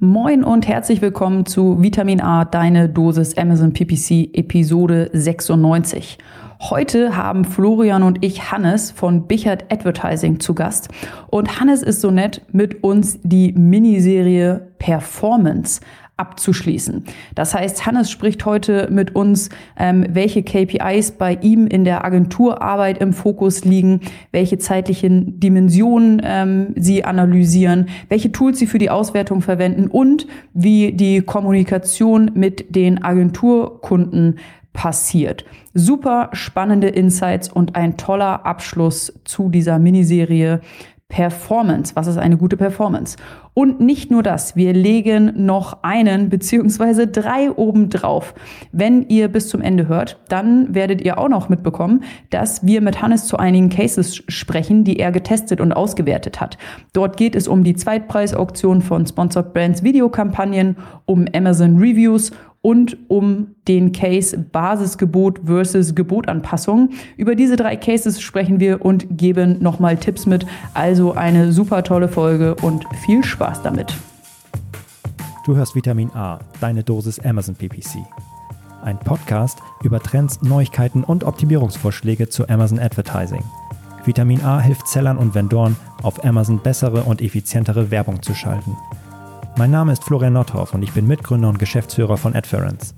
Moin und herzlich willkommen zu Vitamin A, deine Dosis Amazon PPC Episode 96. Heute haben Florian und ich Hannes von Bichert Advertising zu Gast. Und Hannes ist so nett, mit uns die Miniserie Performance abzuschließen. Das heißt, Hannes spricht heute mit uns, ähm, welche KPIs bei ihm in der Agenturarbeit im Fokus liegen, welche zeitlichen Dimensionen ähm, sie analysieren, welche Tools sie für die Auswertung verwenden und wie die Kommunikation mit den Agenturkunden passiert. Super spannende Insights und ein toller Abschluss zu dieser Miniserie Performance. Was ist eine gute Performance? Und nicht nur das, wir legen noch einen beziehungsweise drei oben drauf. Wenn ihr bis zum Ende hört, dann werdet ihr auch noch mitbekommen, dass wir mit Hannes zu einigen Cases sprechen, die er getestet und ausgewertet hat. Dort geht es um die Zweitpreisauktion von Sponsored Brands Videokampagnen, um Amazon Reviews und um den Case Basisgebot versus Gebotanpassung. Über diese drei Cases sprechen wir und geben nochmal Tipps mit. Also eine super tolle Folge und viel Spaß damit. Du hörst Vitamin A, deine Dosis Amazon PPC. Ein Podcast über Trends, Neuigkeiten und Optimierungsvorschläge zu Amazon Advertising. Vitamin A hilft Sellern und Vendoren, auf Amazon bessere und effizientere Werbung zu schalten. Mein Name ist Florian Nordhoff und ich bin Mitgründer und Geschäftsführer von Adference.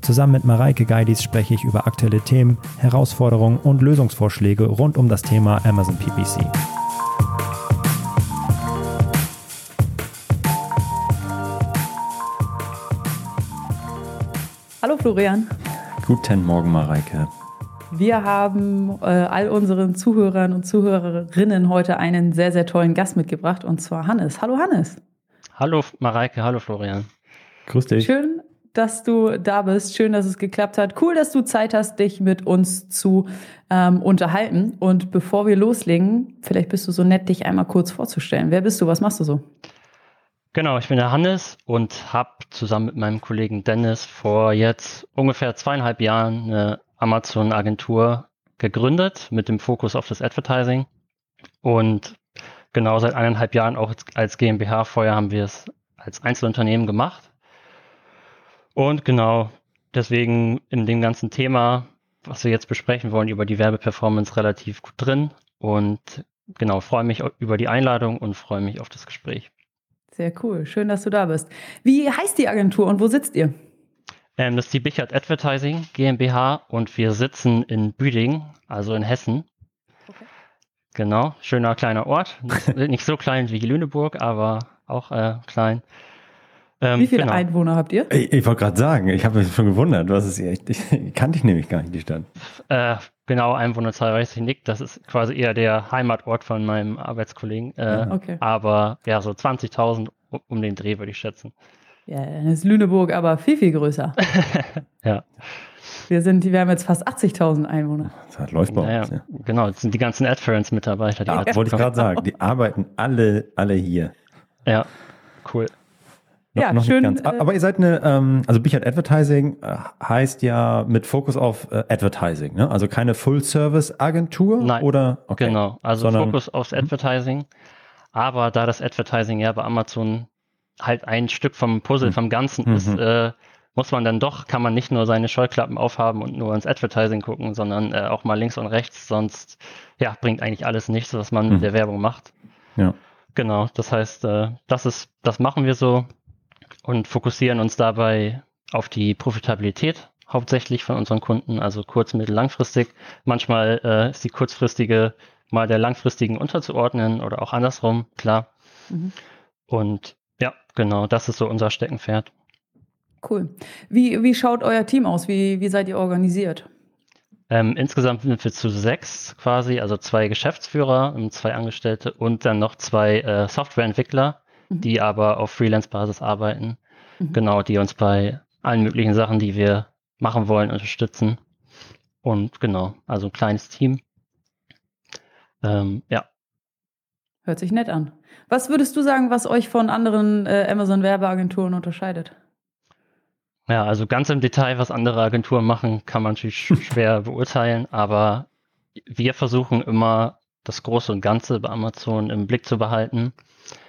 Zusammen mit Mareike Geidis spreche ich über aktuelle Themen, Herausforderungen und Lösungsvorschläge rund um das Thema Amazon PPC. Hallo Florian. Guten Morgen, Mareike. Wir haben äh, all unseren Zuhörern und Zuhörerinnen heute einen sehr, sehr tollen Gast mitgebracht und zwar Hannes. Hallo Hannes. Hallo Mareike, hallo Florian. Grüß dich. Schön, dass du da bist. Schön, dass es geklappt hat. Cool, dass du Zeit hast, dich mit uns zu ähm, unterhalten. Und bevor wir loslegen, vielleicht bist du so nett, dich einmal kurz vorzustellen. Wer bist du? Was machst du so? Genau, ich bin der Hannes und habe zusammen mit meinem Kollegen Dennis vor jetzt ungefähr zweieinhalb Jahren eine Amazon-Agentur gegründet mit dem Fokus auf das Advertising. Und genau seit eineinhalb Jahren auch als GmbH. Vorher haben wir es als Einzelunternehmen gemacht. Und genau deswegen in dem ganzen Thema, was wir jetzt besprechen wollen, über die Werbeperformance relativ gut drin. Und genau, freue mich über die Einladung und freue mich auf das Gespräch. Sehr cool. Schön, dass du da bist. Wie heißt die Agentur und wo sitzt ihr? Ähm, das ist die Bichert Advertising GmbH und wir sitzen in Büding, also in Hessen. Genau, schöner kleiner Ort. Nicht so klein wie Lüneburg, aber auch äh, klein. Ähm, wie viele genau. Einwohner habt ihr? Ich, ich wollte gerade sagen, ich habe mich schon gewundert, was ist echt, ich, kannte ich nämlich gar nicht die Stadt. Äh, genau, Einwohnerzahl weiß ich nicht. Das ist quasi eher der Heimatort von meinem Arbeitskollegen. Äh, okay. Aber ja, so 20.000 um den Dreh würde ich schätzen. Ja, dann ist Lüneburg aber viel, viel größer. ja. Wir, sind, wir haben jetzt fast 80.000 Einwohner. Das läuft bei naja, uns. Ja. Genau, das sind die ganzen Adference-Mitarbeiter. Ja, wollte ich gerade sagen. Die arbeiten alle, alle hier. Ja, cool. Noch, ja, noch schön. Nicht ganz. Äh, Aber ihr seid eine, ähm, also Bichert Advertising äh, heißt ja mit Fokus auf äh, Advertising, ne? Also keine Full-Service-Agentur Nein, oder? Okay. Genau, also Sondern, Fokus aufs mhm. Advertising. Aber da das Advertising ja bei Amazon halt ein Stück vom Puzzle, mhm. vom Ganzen ist, mhm. äh, muss man dann doch, kann man nicht nur seine Scheuklappen aufhaben und nur ins Advertising gucken, sondern äh, auch mal links und rechts, sonst ja, bringt eigentlich alles nichts, was man mhm. mit der Werbung macht. Ja. Genau, das heißt, äh, das ist, das machen wir so und fokussieren uns dabei auf die Profitabilität hauptsächlich von unseren Kunden, also kurz-, mittel-, langfristig. Manchmal äh, ist die kurzfristige mal der langfristigen unterzuordnen oder auch andersrum, klar. Mhm. Und ja, genau, das ist so unser Steckenpferd. Cool. Wie, wie schaut euer Team aus? Wie, wie seid ihr organisiert? Ähm, insgesamt sind wir zu sechs quasi, also zwei Geschäftsführer, zwei Angestellte und dann noch zwei äh, Softwareentwickler, mhm. die aber auf Freelance-Basis arbeiten. Mhm. Genau, die uns bei allen möglichen Sachen, die wir machen wollen, unterstützen. Und genau, also ein kleines Team. Ähm, ja. Hört sich nett an. Was würdest du sagen, was euch von anderen äh, Amazon-Werbeagenturen unterscheidet? Ja, also ganz im Detail, was andere Agenturen machen, kann man natürlich schwer beurteilen, aber wir versuchen immer das Große und Ganze bei Amazon im Blick zu behalten.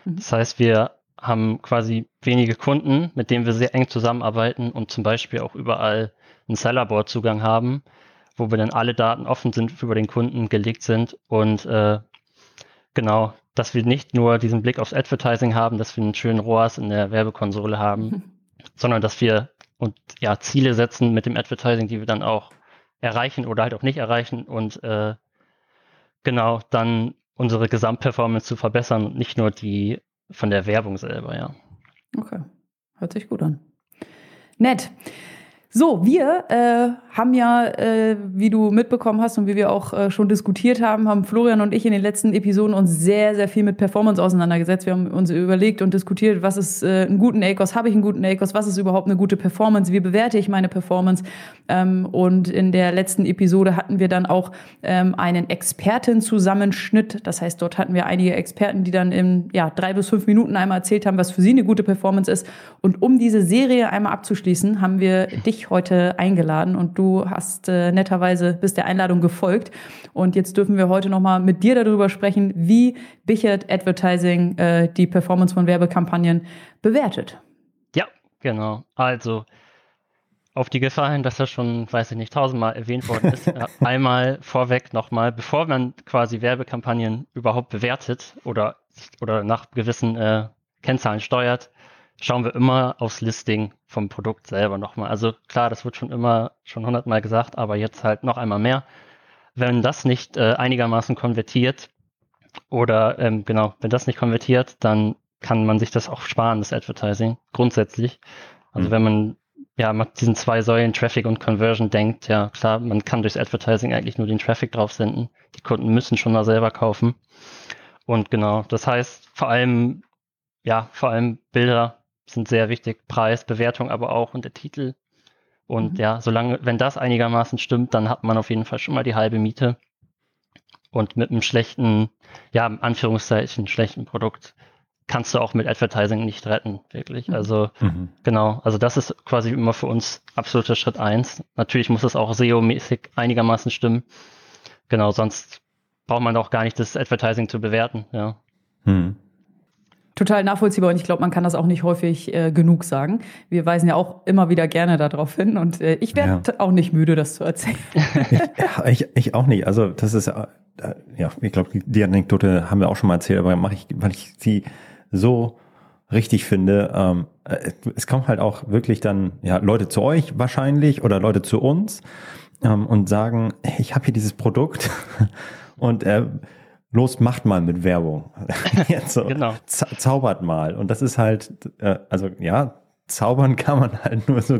Mhm. Das heißt, wir haben quasi wenige Kunden, mit denen wir sehr eng zusammenarbeiten und zum Beispiel auch überall einen Sellerboard-Zugang haben, wo wir dann alle Daten offen sind, über den Kunden gelegt sind und äh, genau, dass wir nicht nur diesen Blick aufs Advertising haben, dass wir einen schönen ROAS in der Werbekonsole haben, mhm. sondern dass wir und ja Ziele setzen mit dem Advertising, die wir dann auch erreichen oder halt auch nicht erreichen und äh, genau dann unsere Gesamtperformance zu verbessern und nicht nur die von der Werbung selber, ja. Okay, hört sich gut an. Nett. So, wir äh, haben ja, äh, wie du mitbekommen hast und wie wir auch äh, schon diskutiert haben, haben Florian und ich in den letzten Episoden uns sehr, sehr viel mit Performance auseinandergesetzt. Wir haben uns überlegt und diskutiert, was ist äh, einen guten ACOS, habe ich einen guten ACOS, was ist überhaupt eine gute Performance, wie bewerte ich meine Performance. Ähm, und in der letzten Episode hatten wir dann auch ähm, einen Expertenzusammenschnitt. Das heißt, dort hatten wir einige Experten, die dann in ja, drei bis fünf Minuten einmal erzählt haben, was für sie eine gute Performance ist. Und um diese Serie einmal abzuschließen, haben wir dich heute eingeladen und du hast äh, netterweise bist der Einladung gefolgt. Und jetzt dürfen wir heute nochmal mit dir darüber sprechen, wie Bichert Advertising äh, die Performance von Werbekampagnen bewertet. Ja, genau. Also auf die Gefahr hin, dass das schon, weiß ich nicht, tausendmal erwähnt worden ist, äh, einmal vorweg nochmal, bevor man quasi Werbekampagnen überhaupt bewertet oder, oder nach gewissen äh, Kennzahlen steuert, schauen wir immer aufs Listing vom Produkt selber nochmal. Also klar, das wird schon immer, schon hundertmal gesagt, aber jetzt halt noch einmal mehr. Wenn das nicht äh, einigermaßen konvertiert oder ähm, genau, wenn das nicht konvertiert, dann kann man sich das auch sparen, das Advertising, grundsätzlich. Also mhm. wenn man ja mit diesen zwei Säulen Traffic und Conversion denkt, ja klar, man kann durchs Advertising eigentlich nur den Traffic drauf senden. Die Kunden müssen schon mal selber kaufen. Und genau, das heißt vor allem, ja, vor allem Bilder sind sehr wichtig. Preis, Bewertung aber auch und der Titel. Und mhm. ja, solange, wenn das einigermaßen stimmt, dann hat man auf jeden Fall schon mal die halbe Miete. Und mit einem schlechten, ja, Anführungszeichen, schlechten Produkt kannst du auch mit Advertising nicht retten, wirklich. Mhm. Also, mhm. genau. Also das ist quasi immer für uns absoluter Schritt eins. Natürlich muss es auch SEO-mäßig einigermaßen stimmen. Genau, sonst braucht man auch gar nicht das Advertising zu bewerten, ja. Mhm. Total nachvollziehbar und ich glaube, man kann das auch nicht häufig äh, genug sagen. Wir weisen ja auch immer wieder gerne darauf hin und äh, ich werde ja. auch nicht müde, das zu erzählen. ich, ich, auch nicht. Also das ist, äh, ja, ich glaube, die Anekdote haben wir auch schon mal erzählt, aber mache ich, weil ich sie so richtig finde. Ähm, äh, es kommen halt auch wirklich dann ja Leute zu euch wahrscheinlich oder Leute zu uns ähm, und sagen, ich habe hier dieses Produkt und äh, los, macht mal mit Werbung. So, genau. zaubert mal. Und das ist halt, äh, also ja, zaubern kann man halt nur so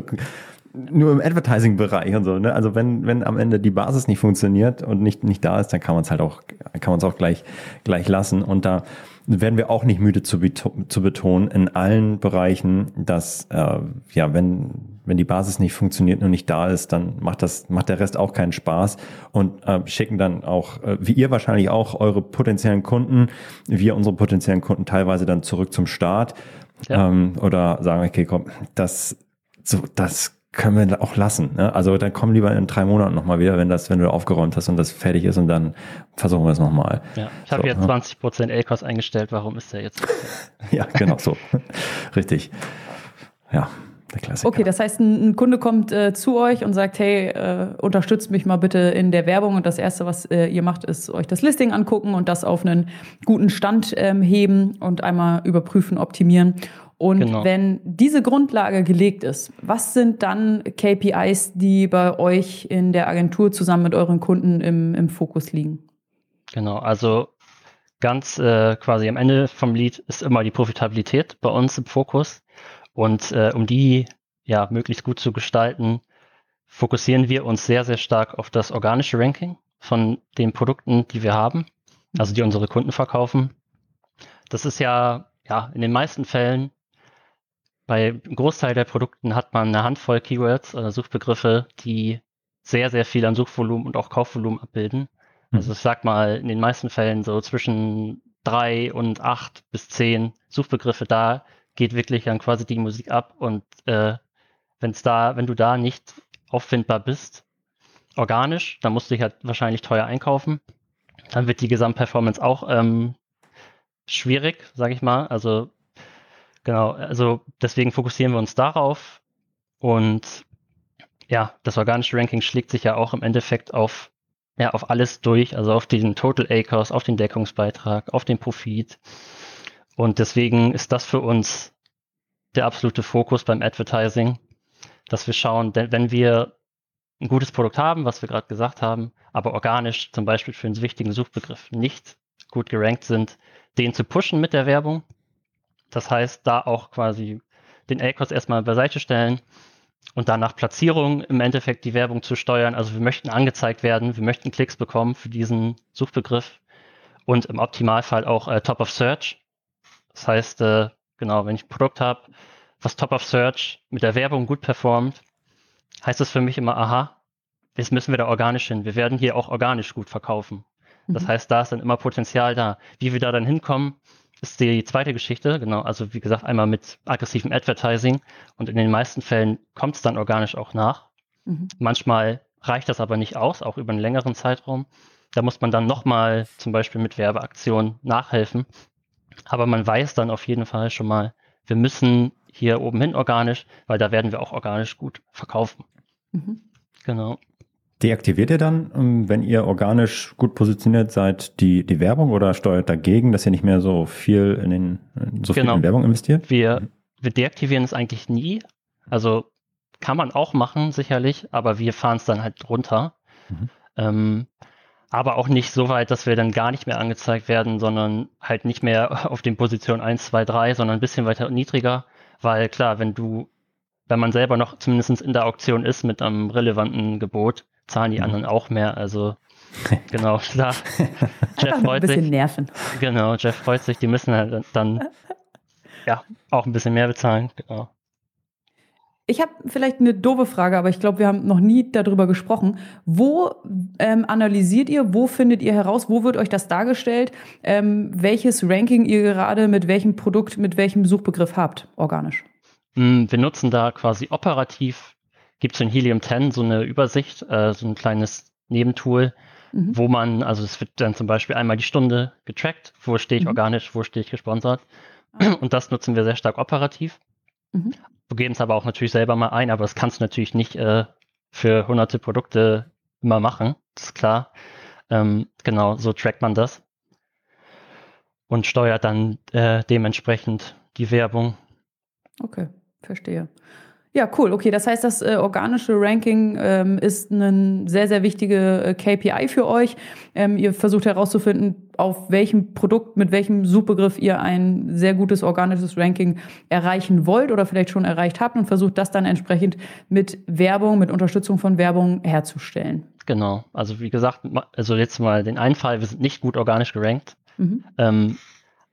nur im Advertising-Bereich und so. Ne? Also wenn wenn am Ende die Basis nicht funktioniert und nicht nicht da ist, dann kann man es halt auch kann man es auch gleich gleich lassen. Und da werden wir auch nicht müde zu, zu betonen in allen Bereichen, dass äh, ja wenn wenn die Basis nicht funktioniert und nicht da ist, dann macht das, macht der Rest auch keinen Spaß und äh, schicken dann auch, äh, wie ihr wahrscheinlich auch, eure potenziellen Kunden, wir unsere potenziellen Kunden teilweise dann zurück zum Start ja. ähm, oder sagen, okay, komm, das, so, das können wir auch lassen. Ne? Also dann komm lieber in drei Monaten nochmal wieder, wenn das, wenn du aufgeräumt hast und das fertig ist und dann versuchen wir es nochmal. Ja, ich habe so, jetzt ne? 20 Prozent LKOS eingestellt, warum ist der jetzt? ja, genau so. Richtig. Ja. Der Klassiker. Okay, das heißt, ein, ein Kunde kommt äh, zu euch und sagt, hey, äh, unterstützt mich mal bitte in der Werbung und das Erste, was äh, ihr macht, ist euch das Listing angucken und das auf einen guten Stand ähm, heben und einmal überprüfen, optimieren. Und genau. wenn diese Grundlage gelegt ist, was sind dann KPIs, die bei euch in der Agentur zusammen mit euren Kunden im, im Fokus liegen? Genau, also ganz äh, quasi am Ende vom Lied ist immer die Profitabilität bei uns im Fokus. Und äh, um die ja möglichst gut zu gestalten, fokussieren wir uns sehr, sehr stark auf das organische Ranking von den Produkten, die wir haben, also die unsere Kunden verkaufen. Das ist ja, ja, in den meisten Fällen, bei einem Großteil der Produkten hat man eine Handvoll Keywords oder Suchbegriffe, die sehr, sehr viel an Suchvolumen und auch Kaufvolumen abbilden. Mhm. Also ich sag mal, in den meisten Fällen so zwischen drei und acht bis zehn Suchbegriffe da, geht wirklich dann quasi die Musik ab und äh, wenn's da, wenn du da nicht auffindbar bist, organisch, dann musst du dich halt wahrscheinlich teuer einkaufen. Dann wird die Gesamtperformance auch ähm, schwierig, sage ich mal. Also Genau, also deswegen fokussieren wir uns darauf und ja, das organische Ranking schlägt sich ja auch im Endeffekt auf, ja, auf alles durch, also auf den Total Acres, auf den Deckungsbeitrag, auf den Profit. Und deswegen ist das für uns der absolute Fokus beim Advertising, dass wir schauen, denn wenn wir ein gutes Produkt haben, was wir gerade gesagt haben, aber organisch zum Beispiel für einen wichtigen Suchbegriff nicht gut gerankt sind, den zu pushen mit der Werbung. Das heißt, da auch quasi den A-Cost erstmal beiseite stellen und dann nach Platzierung im Endeffekt die Werbung zu steuern. Also wir möchten angezeigt werden, wir möchten Klicks bekommen für diesen Suchbegriff und im Optimalfall auch äh, Top of Search. Das heißt, äh, genau, wenn ich ein Produkt habe, was Top of Search mit der Werbung gut performt, heißt das für mich immer, aha, jetzt müssen wir da organisch hin. Wir werden hier auch organisch gut verkaufen. Das mhm. heißt, da ist dann immer Potenzial da. Wie wir da dann hinkommen, ist die zweite Geschichte. Genau, also wie gesagt, einmal mit aggressivem Advertising und in den meisten Fällen kommt es dann organisch auch nach. Mhm. Manchmal reicht das aber nicht aus, auch über einen längeren Zeitraum. Da muss man dann nochmal zum Beispiel mit Werbeaktionen nachhelfen. Aber man weiß dann auf jeden Fall schon mal, wir müssen hier oben hin organisch, weil da werden wir auch organisch gut verkaufen. Mhm. Genau. Deaktiviert ihr dann, ähm, wenn ihr organisch gut positioniert seid, die, die Werbung oder steuert dagegen, dass ihr nicht mehr so viel in den so viel genau. in Werbung investiert? Wir, wir deaktivieren es eigentlich nie. Also kann man auch machen, sicherlich, aber wir fahren es dann halt runter. Mhm. Ähm, aber auch nicht so weit, dass wir dann gar nicht mehr angezeigt werden, sondern halt nicht mehr auf den Positionen 1, 2, 3, sondern ein bisschen weiter niedriger. Weil klar, wenn du, wenn man selber noch zumindest in der Auktion ist mit einem relevanten Gebot, zahlen die mhm. anderen auch mehr. Also genau, klar. Jeff freut ein bisschen sich. Nerven. Genau, Jeff freut sich, die müssen halt dann ja auch ein bisschen mehr bezahlen. Genau. Ich habe vielleicht eine doofe Frage, aber ich glaube, wir haben noch nie darüber gesprochen. Wo ähm, analysiert ihr, wo findet ihr heraus, wo wird euch das dargestellt, ähm, welches Ranking ihr gerade mit welchem Produkt, mit welchem Suchbegriff habt, organisch? Mm, wir nutzen da quasi operativ gibt es in Helium 10 so eine Übersicht, äh, so ein kleines Nebentool, mhm. wo man, also es wird dann zum Beispiel einmal die Stunde getrackt, wo stehe ich mhm. organisch, wo stehe ich gesponsert. Ah. Und das nutzen wir sehr stark operativ. Mhm. Wir geben es aber auch natürlich selber mal ein, aber das kannst du natürlich nicht äh, für hunderte Produkte immer machen, das ist klar. Ähm, genau, so trackt man das und steuert dann äh, dementsprechend die Werbung. Okay, verstehe. Ja, cool. Okay, das heißt, das äh, organische Ranking ähm, ist eine sehr, sehr wichtige äh, KPI für euch. Ähm, ihr versucht herauszufinden, auf welchem Produkt, mit welchem Suchbegriff ihr ein sehr gutes organisches Ranking erreichen wollt oder vielleicht schon erreicht habt und versucht das dann entsprechend mit Werbung, mit Unterstützung von Werbung herzustellen. Genau. Also wie gesagt, also jetzt mal den Einfall, wir sind nicht gut organisch gerankt. Mhm. Ähm,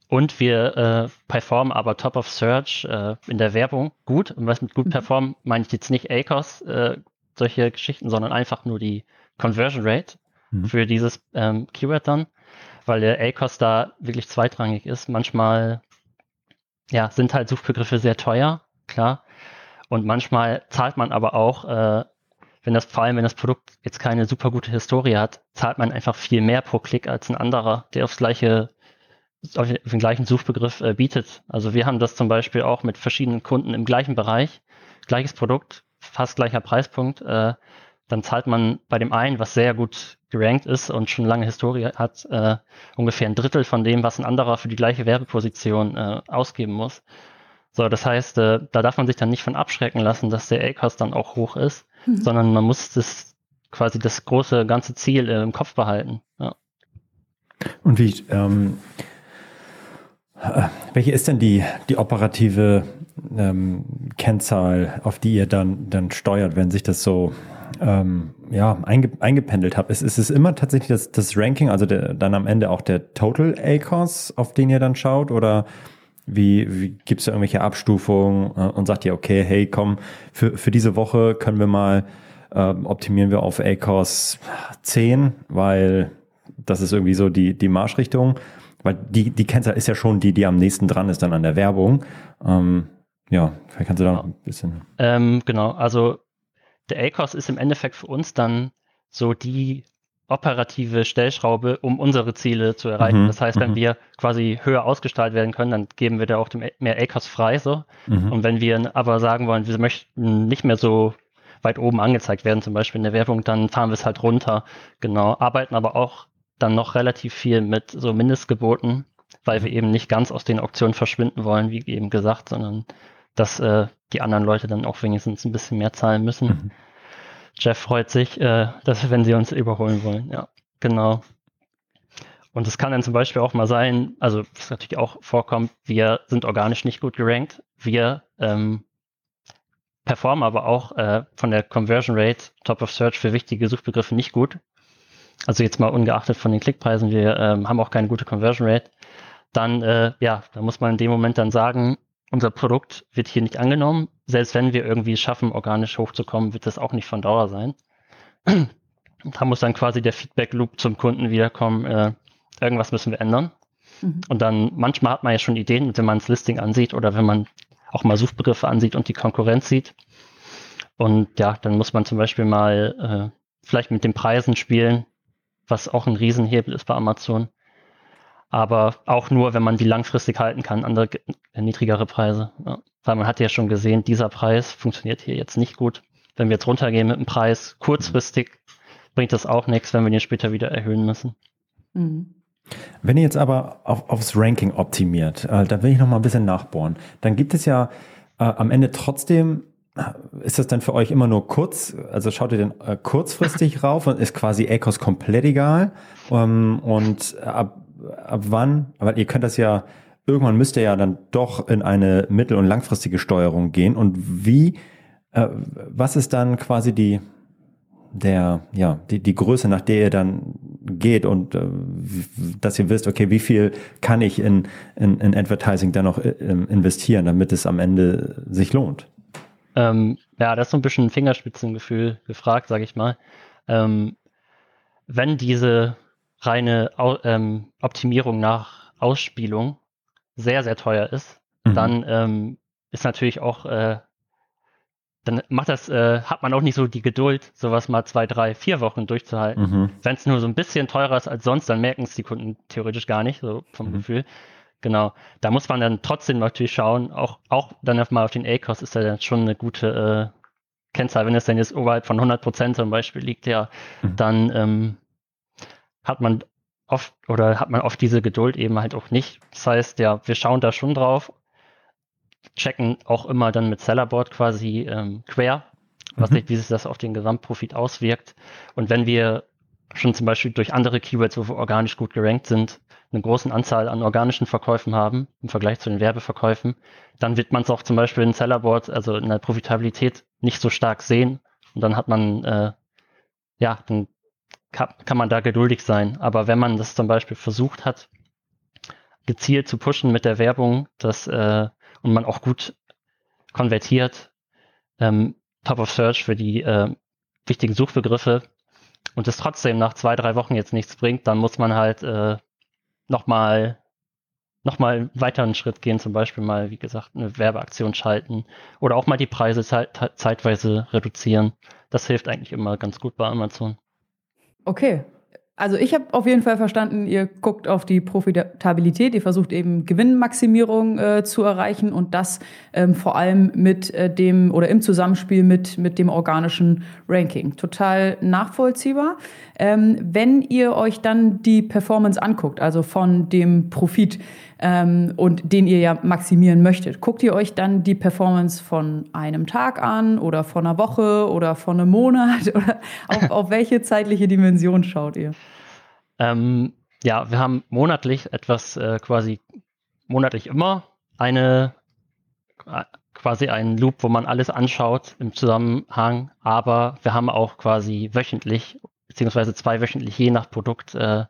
und wir äh, performen aber Top of Search äh, in der Werbung gut. Und was mit gut mhm. performen, meine ich jetzt nicht ACOS, äh, solche Geschichten, sondern einfach nur die Conversion Rate mhm. für dieses ähm, Keyword dann, weil der ACOS da wirklich zweitrangig ist. Manchmal ja, sind halt Suchbegriffe sehr teuer, klar. Und manchmal zahlt man aber auch, äh, wenn das, vor allem wenn das Produkt jetzt keine super gute Historie hat, zahlt man einfach viel mehr pro Klick als ein anderer, der aufs gleiche auf den gleichen Suchbegriff äh, bietet. Also wir haben das zum Beispiel auch mit verschiedenen Kunden im gleichen Bereich, gleiches Produkt, fast gleicher Preispunkt. Äh, dann zahlt man bei dem einen, was sehr gut gerankt ist und schon lange Historie hat, äh, ungefähr ein Drittel von dem, was ein anderer für die gleiche Werbeposition äh, ausgeben muss. So, das heißt, äh, da darf man sich dann nicht von abschrecken lassen, dass der A-Cost dann auch hoch ist, mhm. sondern man muss das quasi das große ganze Ziel äh, im Kopf behalten. Ja. Und wie ähm, welche ist denn die, die operative ähm, Kennzahl, auf die ihr dann, dann steuert, wenn sich das so ähm, ja, einge, eingependelt habt? Ist, ist es immer tatsächlich das, das Ranking, also der, dann am Ende auch der Total ACOS, auf den ihr dann schaut? Oder wie, wie gibt es da irgendwelche Abstufungen äh, und sagt ihr, okay, hey, komm, für, für diese Woche können wir mal ähm, optimieren wir auf ACOS 10, weil das ist irgendwie so die, die Marschrichtung. Weil die, die Kennzahl ist ja schon die, die am nächsten dran ist dann an der Werbung. Ähm, ja, vielleicht kannst du da noch ein bisschen. Ähm, genau, also der ACOS ist im Endeffekt für uns dann so die operative Stellschraube, um unsere Ziele zu erreichen. Mhm, das heißt, wenn mhm. wir quasi höher ausgestaltet werden können, dann geben wir da auch mehr ACOS frei. So. Mhm. Und wenn wir aber sagen wollen, wir möchten nicht mehr so weit oben angezeigt werden, zum Beispiel in der Werbung, dann fahren wir es halt runter. Genau. Arbeiten aber auch dann noch relativ viel mit so Mindestgeboten, weil wir eben nicht ganz aus den Auktionen verschwinden wollen, wie eben gesagt, sondern dass äh, die anderen Leute dann auch wenigstens ein bisschen mehr zahlen müssen. Mhm. Jeff freut sich, äh, dass wenn sie uns überholen wollen. Ja, genau. Und es kann dann zum Beispiel auch mal sein, also was natürlich auch vorkommt, wir sind organisch nicht gut gerankt. Wir ähm, performen aber auch äh, von der Conversion Rate Top of Search für wichtige Suchbegriffe nicht gut. Also jetzt mal ungeachtet von den Klickpreisen, wir ähm, haben auch keine gute Conversion Rate. Dann, äh, ja, da muss man in dem Moment dann sagen, unser Produkt wird hier nicht angenommen. Selbst wenn wir irgendwie schaffen, organisch hochzukommen, wird das auch nicht von Dauer sein. da muss dann quasi der Feedback-Loop zum Kunden wiederkommen, äh, irgendwas müssen wir ändern. Mhm. Und dann manchmal hat man ja schon Ideen, wenn man das Listing ansieht oder wenn man auch mal Suchbegriffe ansieht und die Konkurrenz sieht. Und ja, dann muss man zum Beispiel mal äh, vielleicht mit den Preisen spielen, was auch ein Riesenhebel ist bei Amazon aber auch nur, wenn man die langfristig halten kann, andere äh, niedrigere Preise. Ja. Weil man hat ja schon gesehen, dieser Preis funktioniert hier jetzt nicht gut. Wenn wir jetzt runtergehen mit dem Preis, kurzfristig bringt das auch nichts, wenn wir den später wieder erhöhen müssen. Mhm. Wenn ihr jetzt aber auf, aufs Ranking optimiert, äh, da will ich noch mal ein bisschen nachbohren, dann gibt es ja äh, am Ende trotzdem ist das dann für euch immer nur kurz, also schaut ihr denn äh, kurzfristig rauf und ist quasi ACOS komplett egal? Um, ähm, und ab, ab wann, weil ihr könnt das ja, irgendwann müsst ihr ja dann doch in eine mittel- und langfristige Steuerung gehen. Und wie, äh, was ist dann quasi die, der, ja, die, die Größe, nach der ihr dann geht und äh, dass ihr wisst, okay, wie viel kann ich in, in, in Advertising dann noch äh, investieren, damit es am Ende sich lohnt? Ähm, ja, das ist so ein bisschen ein Fingerspitzengefühl gefragt, sage ich mal. Ähm, wenn diese reine ähm, Optimierung nach Ausspielung sehr, sehr teuer ist, mhm. dann ähm, ist natürlich auch, äh, dann macht das, äh, hat man auch nicht so die Geduld, sowas mal zwei, drei, vier Wochen durchzuhalten. Mhm. Wenn es nur so ein bisschen teurer ist als sonst, dann merken es die Kunden theoretisch gar nicht, so vom mhm. Gefühl. Genau. Da muss man dann trotzdem natürlich schauen, auch, auch dann mal auf den A-Cost ist ja dann schon eine gute äh, Kennzahl. Wenn es dann jetzt oberhalb von 100 Prozent zum Beispiel liegt, ja, mhm. dann ähm, hat man oft oder hat man oft diese Geduld eben halt auch nicht. Das heißt, ja, wir schauen da schon drauf, checken auch immer dann mit Sellerboard quasi ähm, quer, was mhm. sich, wie sich das auf den Gesamtprofit auswirkt. Und wenn wir schon zum Beispiel durch andere Keywords, wo wir organisch gut gerankt sind, eine großen Anzahl an organischen Verkäufen haben im Vergleich zu den Werbeverkäufen, dann wird man es auch zum Beispiel in Sellerboard, also in der Profitabilität, nicht so stark sehen. Und dann hat man, äh, ja, dann kann, kann man da geduldig sein. Aber wenn man das zum Beispiel versucht hat, gezielt zu pushen mit der Werbung, dass äh, und man auch gut konvertiert, ähm, Top of Search für die äh, wichtigen Suchbegriffe und es trotzdem nach zwei, drei Wochen jetzt nichts bringt, dann muss man halt äh, nochmal noch mal weiter Schritt gehen, zum Beispiel mal, wie gesagt, eine Werbeaktion schalten oder auch mal die Preise zeit zeitweise reduzieren. Das hilft eigentlich immer ganz gut bei Amazon. Okay. Also ich habe auf jeden Fall verstanden, ihr guckt auf die Profitabilität, ihr versucht eben Gewinnmaximierung äh, zu erreichen und das ähm, vor allem mit äh, dem oder im Zusammenspiel mit, mit dem organischen Ranking. Total nachvollziehbar. Ähm, wenn ihr euch dann die Performance anguckt, also von dem Profit, ähm, und den ihr ja maximieren möchtet. Guckt ihr euch dann die Performance von einem Tag an oder von einer Woche oder von einem Monat oder auf, auf welche zeitliche Dimension schaut ihr? Ähm, ja, wir haben monatlich etwas äh, quasi monatlich immer eine äh, quasi einen Loop, wo man alles anschaut im Zusammenhang, aber wir haben auch quasi wöchentlich beziehungsweise zweiwöchentlich je nach Produkt äh,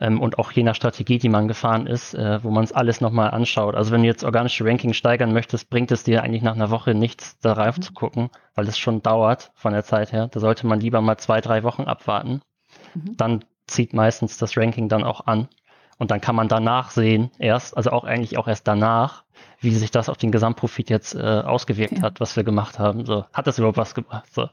ähm, und auch je nach Strategie, die man gefahren ist, äh, wo man es alles nochmal anschaut. Also wenn du jetzt organische Ranking steigern möchtest, bringt es dir eigentlich nach einer Woche nichts, darauf mhm. zu gucken, weil es schon dauert von der Zeit her. Da sollte man lieber mal zwei, drei Wochen abwarten. Mhm. Dann zieht meistens das Ranking dann auch an. Und dann kann man danach sehen, erst, also auch eigentlich auch erst danach, wie sich das auf den Gesamtprofit jetzt äh, ausgewirkt ja. hat, was wir gemacht haben. So, hat das überhaupt was gebracht? So.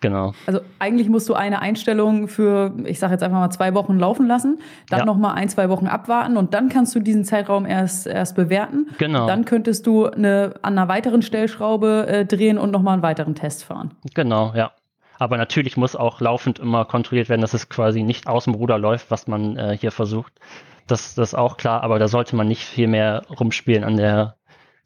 Genau. Also eigentlich musst du eine Einstellung für, ich sage jetzt einfach mal zwei Wochen laufen lassen, dann Ja. noch mal ein, zwei Wochen abwarten und dann kannst du diesen Zeitraum erst, erst bewerten. Genau. Dann könntest du eine, an einer weiteren Stellschraube äh, drehen und noch mal einen weiteren Test fahren. Genau, ja. Aber natürlich muss auch laufend immer kontrolliert werden, dass es quasi nicht aus dem Ruder läuft, was man äh, hier versucht. Das, das ist auch klar, aber da sollte man nicht viel mehr rumspielen an der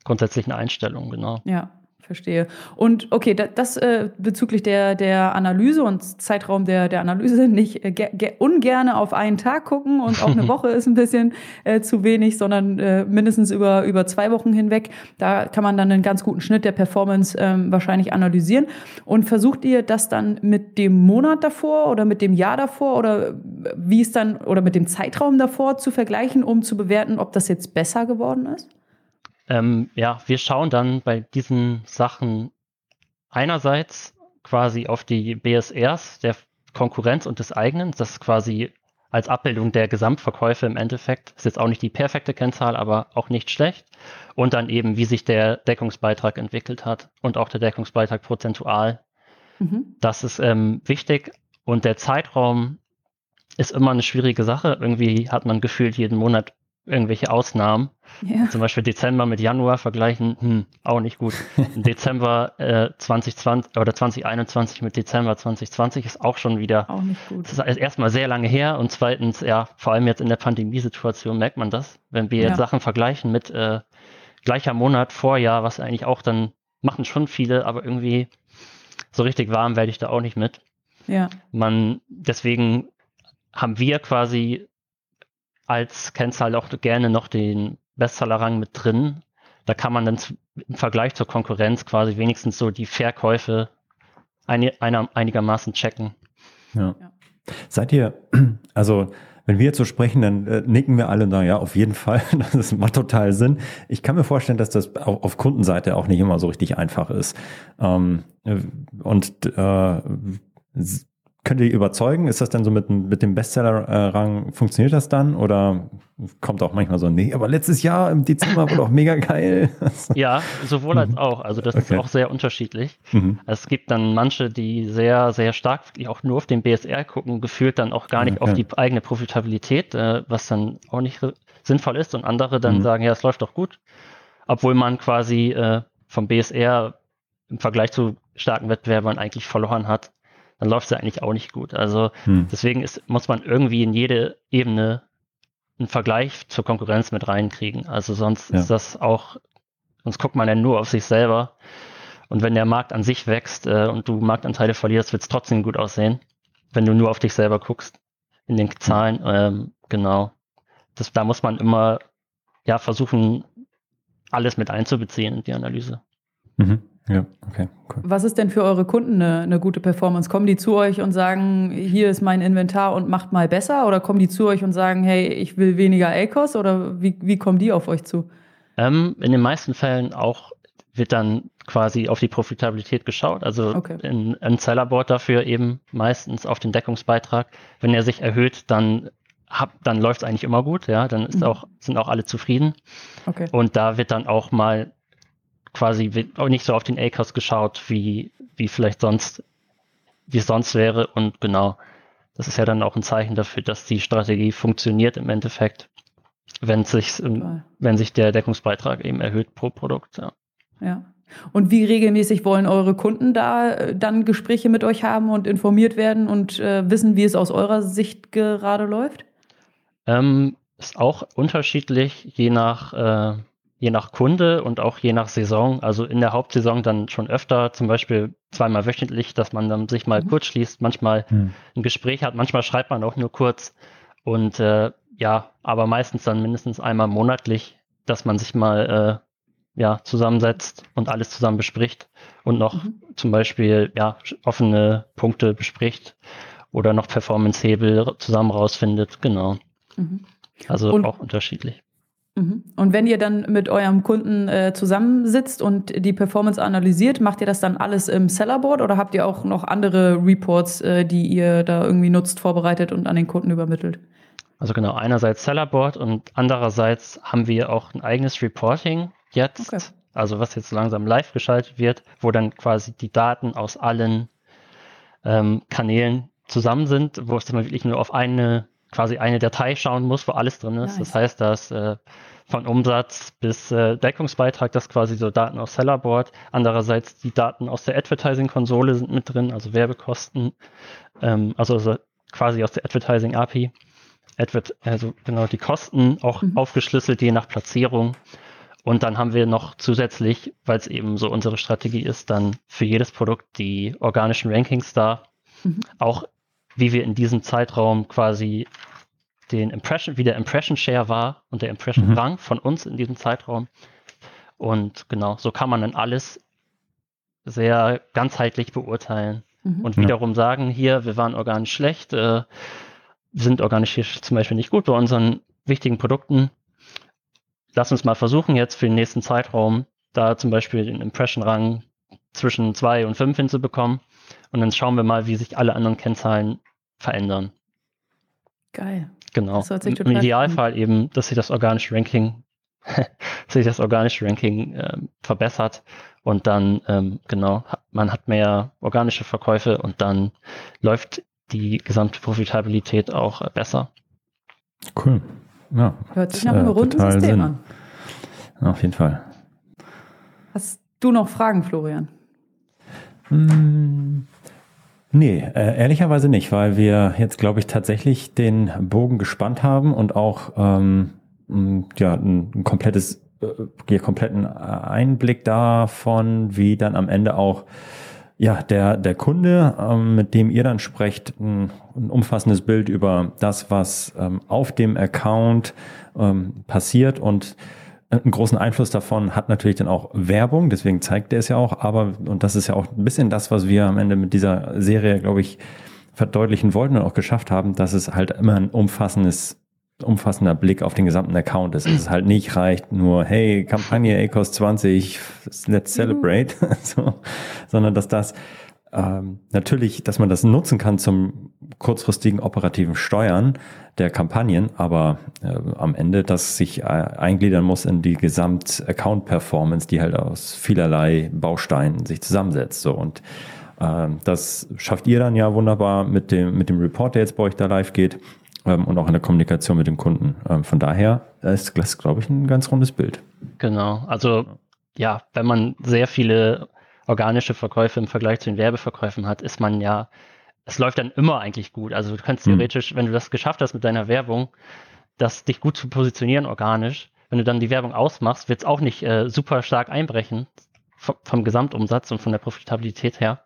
grundsätzlichen Einstellung, genau. Ja, verstehe. Und okay, da, das äh, bezüglich der, der Analyse und Zeitraum der, der Analyse nicht äh, ge, ge, ungerne auf einen Tag gucken und auch eine Woche ist ein bisschen äh, zu wenig, sondern äh, mindestens über, über zwei Wochen hinweg. Da kann man dann einen ganz guten Schnitt der Performance ähm, wahrscheinlich analysieren. Und versucht ihr das dann mit dem Monat davor oder mit dem Jahr davor oder wie es dann oder mit dem Zeitraum davor zu vergleichen, um zu bewerten, ob das jetzt besser geworden ist? Ähm, ja, wir schauen dann bei diesen Sachen einerseits quasi auf die BSRs der Konkurrenz und des eigenen, das ist quasi als Abbildung der Gesamtverkäufe im Endeffekt. Ist jetzt auch nicht die perfekte Kennzahl, aber auch nicht schlecht. Und dann eben, wie sich der Deckungsbeitrag entwickelt hat und auch der Deckungsbeitrag prozentual. Mhm. Das ist ähm, wichtig. Und der Zeitraum ist immer eine schwierige Sache. Irgendwie hat man gefühlt jeden Monat irgendwelche Ausnahmen. Ja. Zum Beispiel Dezember mit Januar vergleichen, hm, auch nicht gut. Dezember äh, 2020 oder 2021 mit Dezember 2020 ist auch schon wieder, Auch nicht gut. das ist erstmal sehr lange her und zweitens, ja, vor allem jetzt in der Pandemiesituation merkt man das, wenn wir Ja. jetzt Sachen vergleichen mit äh, gleicher Monat, Vorjahr, was eigentlich auch dann machen schon viele, aber irgendwie so richtig warm werde ich da auch nicht mit. Ja. Man, deswegen haben wir quasi als Kennzahl auch gerne noch den Bestsellerrang mit drin. Da kann man dann im Vergleich zur Konkurrenz quasi wenigstens so die Verkäufe eine, einer, einigermaßen checken. Ja. Ja. Seid ihr, also wenn wir jetzt so sprechen, dann äh, nicken wir alle und sagen, ja, auf jeden Fall, das macht total Sinn. Ich kann mir vorstellen, dass das auf, auf Kundenseite auch nicht immer so richtig einfach ist. Ähm, äh, und äh, könnt ihr überzeugen? Ist das dann so mit, dem- mit dem Bestseller-Rang, funktioniert das dann? Oder kommt auch manchmal so, nee, aber letztes Jahr im Dezember war doch mega geil. Ja, sowohl als auch. Also das Okay. ist auch sehr unterschiedlich. Mhm. Es gibt dann manche, die sehr, sehr stark wirklich auch nur auf den BSR gucken, gefühlt dann auch gar nicht Okay. auf die eigene Profitabilität, äh, was dann auch nicht sinnvoll ist. Und andere dann Mhm. sagen, ja, es läuft doch gut. Obwohl man quasi äh, vom BSR im Vergleich zu starken Wettbewerbern eigentlich verloren hat, dann läuft es ja eigentlich auch nicht gut. Also Hm. deswegen ist, muss man irgendwie in jede Ebene einen Vergleich zur Konkurrenz mit reinkriegen. Also sonst Ja. ist das auch, sonst guckt man ja nur auf sich selber. Und wenn der Markt an sich wächst äh, und du Marktanteile verlierst, wird es trotzdem gut aussehen, wenn du nur auf dich selber guckst in den Zahlen. Ähm, genau. Das, da muss man immer ja versuchen, alles mit einzubeziehen in die Analyse. Mhm. Ja, okay, cool. Was ist denn für eure Kunden eine, eine gute Performance? Kommen die zu euch und sagen, hier ist mein Inventar und macht mal besser? Oder kommen die zu euch und sagen, hey, ich will weniger ACOS? Oder wie, wie kommen die auf euch zu? Ähm, in den meisten Fällen auch wird dann quasi auf die Profitabilität geschaut. Also Okay. in, ein Sellerboard dafür eben meistens auf den Deckungsbeitrag. Wenn er sich erhöht, dann hab, dann läuft es eigentlich immer gut, ja. Dann ist Mhm. auch, sind auch alle zufrieden. Okay. Und da wird dann auch mal quasi nicht so auf den ACOS geschaut, wie, wie vielleicht sonst, wie es sonst wäre. Und genau, das ist ja dann auch ein Zeichen dafür, dass die Strategie funktioniert im Endeffekt, wenn sich, wenn sich der Deckungsbeitrag eben erhöht pro Produkt. Ja. Ja. Und wie regelmäßig wollen eure Kunden da äh, dann Gespräche mit euch haben und informiert werden und äh, wissen, wie es aus eurer Sicht gerade läuft? Ähm, ist auch unterschiedlich, je nach, äh, je nach Kunde und auch je nach Saison. Also in der Hauptsaison dann schon öfter, zum Beispiel zweimal wöchentlich, dass man dann sich mal Mhm. kurz schließt, manchmal Hm. ein Gespräch hat, manchmal schreibt man auch nur kurz. Und äh, ja, aber meistens dann mindestens einmal monatlich, dass man sich mal äh, ja, zusammensetzt und alles zusammen bespricht und noch Mhm. zum Beispiel ja, offene Punkte bespricht oder noch Performance-Hebel zusammen rausfindet. Genau. Mhm. Also Und- auch unterschiedlich. Mhm. Und wenn ihr dann mit eurem Kunden äh, zusammensitzt und die Performance analysiert, macht ihr das dann alles im Sellerboard oder habt ihr auch noch andere Reports, äh, die ihr da irgendwie nutzt, vorbereitet und an den Kunden übermittelt? Also genau, einerseits Sellerboard und andererseits haben wir auch ein eigenes Reporting jetzt, Okay. also was jetzt langsam live geschaltet wird, wo dann quasi die Daten aus allen ähm, Kanälen zusammen sind, wo es dann wirklich nur auf eine, quasi eine Datei schauen muss, wo alles drin ist. Nice. Das heißt, dass äh, von Umsatz bis äh, Deckungsbeitrag, das quasi so Daten aus Sellerboard. Andererseits die Daten aus der Advertising-Konsole sind mit drin, also Werbekosten, ähm, also, also quasi aus der Advertising-API. Advert, also genau die Kosten auch mhm. aufgeschlüsselt je nach Platzierung. Und dann haben wir noch zusätzlich, weil es eben so unsere Strategie ist, dann für jedes Produkt die organischen Rankings da. Mhm. Auch wie wir in diesem Zeitraum quasi den Impression, wie der Impression Share war und der Impression mhm. Rang von uns in diesem Zeitraum. Und genau, so kann man dann alles sehr ganzheitlich beurteilen mhm. und wiederum ja. sagen, hier, wir waren organisch schlecht, äh, sind organisch hier zum Beispiel nicht gut bei unseren wichtigen Produkten. Lass uns mal versuchen, jetzt für den nächsten Zeitraum da zum Beispiel den Impression-Rang zwischen zwei und fünf hinzubekommen. Und dann schauen wir mal, wie sich alle anderen Kennzahlen verändern. Geil. Genau. Im Idealfall eben, dass sich das organische Ranking, sich das organische Ranking äh, verbessert und dann ähm, genau, man hat mehr organische Verkäufe und dann läuft die gesamte Profitabilität auch äh, besser. Cool. Ja, Hört sich nach einem äh, runden System Sinn. an. Auf jeden Fall. Hast du noch Fragen, Florian? Hm, Nee, äh, ehrlicherweise nicht, weil wir jetzt, glaube ich, tatsächlich den Bogen gespannt haben und auch ähm, ja, ein, komplettes, äh, kompletten Einblick davon, wie dann am Ende auch ja, der, der Kunde, ähm, mit dem ihr dann sprecht, ein, ein umfassendes Bild über das, was ähm, auf dem Account ähm, passiert und einen großen Einfluss davon hat natürlich dann auch Werbung, deswegen zeigt er es ja auch, aber, und das ist ja auch ein bisschen das, was wir am Ende mit dieser Serie, glaube ich, verdeutlichen wollten und auch geschafft haben, dass es halt immer ein umfassendes, umfassender Blick auf den gesamten Account ist. Es halt nicht reicht nur, hey, Kampagne ACOS 20, let's celebrate, so, sondern dass das ähm, natürlich, dass man das nutzen kann zum kurzfristigen operativen Steuern der Kampagnen, aber äh, am Ende, dass sich äh, eingliedern muss in die Gesamt-Account-Performance, die halt aus vielerlei Bausteinen sich zusammensetzt. So und äh, das schafft ihr dann ja wunderbar mit dem mit dem Report, der jetzt bei euch da live geht ähm, und auch in der Kommunikation mit dem Kunden. Ähm, von daher ist das, glaube ich, ein ganz rundes Bild. Genau. Also ja, wenn man sehr viele organische Verkäufe im Vergleich zu den Werbeverkäufen hat, ist man ja, es läuft dann immer eigentlich gut. Also du kannst hm. theoretisch, mhm. wenn du das geschafft hast mit deiner Werbung, das dich gut zu positionieren organisch, wenn du dann die Werbung ausmachst, wird es auch nicht äh, super stark einbrechen vom, vom Gesamtumsatz und von der Profitabilität her.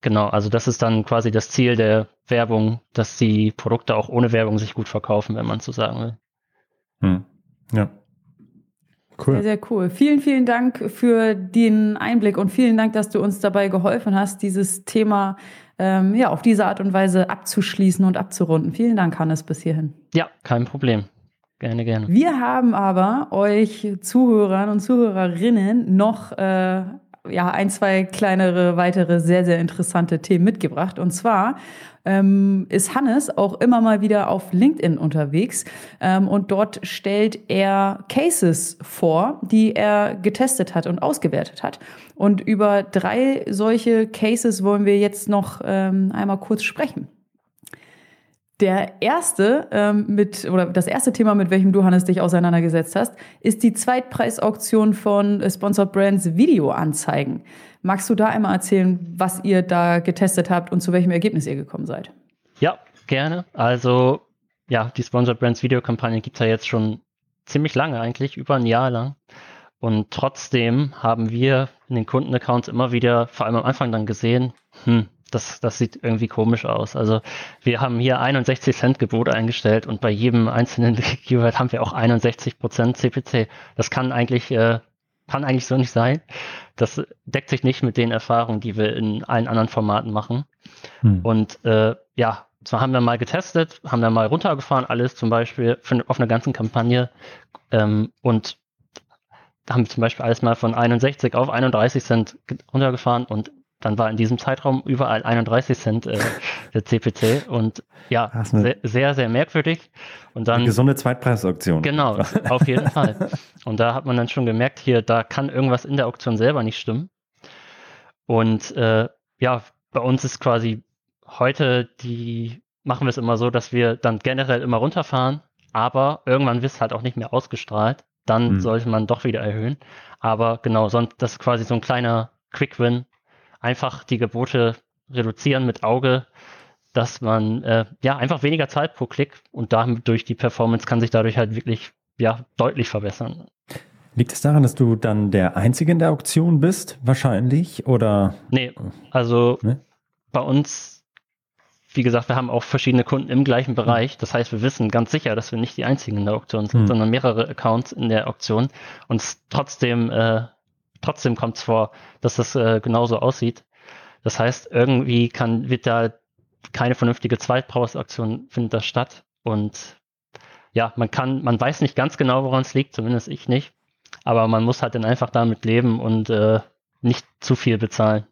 Genau, also das ist dann quasi das Ziel der Werbung, dass die Produkte auch ohne Werbung sich gut verkaufen, wenn man so sagen will. Hm. Ja. Cool. Sehr, sehr cool. Vielen, vielen Dank für den Einblick und vielen Dank, dass du uns dabei geholfen hast, dieses Thema ähm, ja, auf diese Art und Weise abzuschließen und abzurunden. Vielen Dank, Hannes, bis hierhin. Ja, kein Problem. Gerne, gerne. Wir haben aber euch Zuhörern und Zuhörerinnen noch äh, ja, ein, zwei kleinere, weitere, sehr, sehr interessante Themen mitgebracht. Und zwar ähm, ist Hannes auch immer mal wieder auf LinkedIn unterwegs ähm, und dort stellt er Cases vor, die er getestet hat und ausgewertet hat. Und über drei solche Cases wollen wir jetzt noch ähm, einmal kurz sprechen. Der erste ähm, mit oder das erste Thema, mit welchem du Hannes dich auseinandergesetzt hast, ist die Zweitpreisauktion von Sponsored Brands Videoanzeigen. Magst du da einmal erzählen, was ihr da getestet habt und zu welchem Ergebnis ihr gekommen seid? Ja, gerne. Also ja, die Sponsored Brands Videokampagne gibt es ja jetzt schon ziemlich lange eigentlich, über ein Jahr lang. Und trotzdem haben wir in den Kundenaccounts immer wieder, vor allem am Anfang dann gesehen, hm, das, das sieht irgendwie komisch aus. Also wir haben hier 61 Cent Gebot eingestellt und bei jedem einzelnen Keyword haben wir auch 61 Prozent CPC. Das kann eigentlich, äh, kann eigentlich so nicht sein. Das deckt sich nicht mit den Erfahrungen, die wir in allen anderen Formaten machen. Hm. Und äh, ja, zwar haben wir mal getestet, haben wir mal runtergefahren, alles zum Beispiel für, auf einer ganzen Kampagne ähm, und haben zum Beispiel alles mal von 61 auf 31 Cent runtergefahren und dann war in diesem Zeitraum überall 31 Cent äh, der CPC und ja, sehr, sehr, sehr merkwürdig. Und dann, eine gesunde Zweitpreisauktion. Genau, auf jeden Fall. Und da hat man dann schon gemerkt, hier, da kann irgendwas in der Auktion selber nicht stimmen. Und äh, ja, bei uns ist quasi heute die machen wir es immer so, dass wir dann generell immer runterfahren, aber irgendwann wird es halt auch nicht mehr ausgestrahlt. Dann mhm. sollte man doch wieder erhöhen. Aber genau, sonst das ist quasi so ein kleiner Quick Win. Einfach die Gebote reduzieren mit Auge, dass man äh, ja einfach weniger Zeit pro Klick und damit durch die Performance kann sich dadurch halt wirklich ja deutlich verbessern. Liegt es daran, dass du dann der Einzige in der Auktion bist, wahrscheinlich? Oder? Nee, also nee? bei uns, wie gesagt, wir haben auch verschiedene Kunden im gleichen hm. Bereich. Das heißt, wir wissen ganz sicher, dass wir nicht die Einzigen in der Auktion sind, hm. sondern mehrere Accounts in der Auktion. Und trotzdem, äh, trotzdem kommt es vor, dass das äh, genauso aussieht. Das heißt, irgendwie kann, wird da keine vernünftige Zweitpause-Aktion findet da statt. Und ja, man kann, man weiß nicht ganz genau, woran es liegt, zumindest ich nicht. Aber man muss halt dann einfach damit leben und äh, nicht zu viel bezahlen.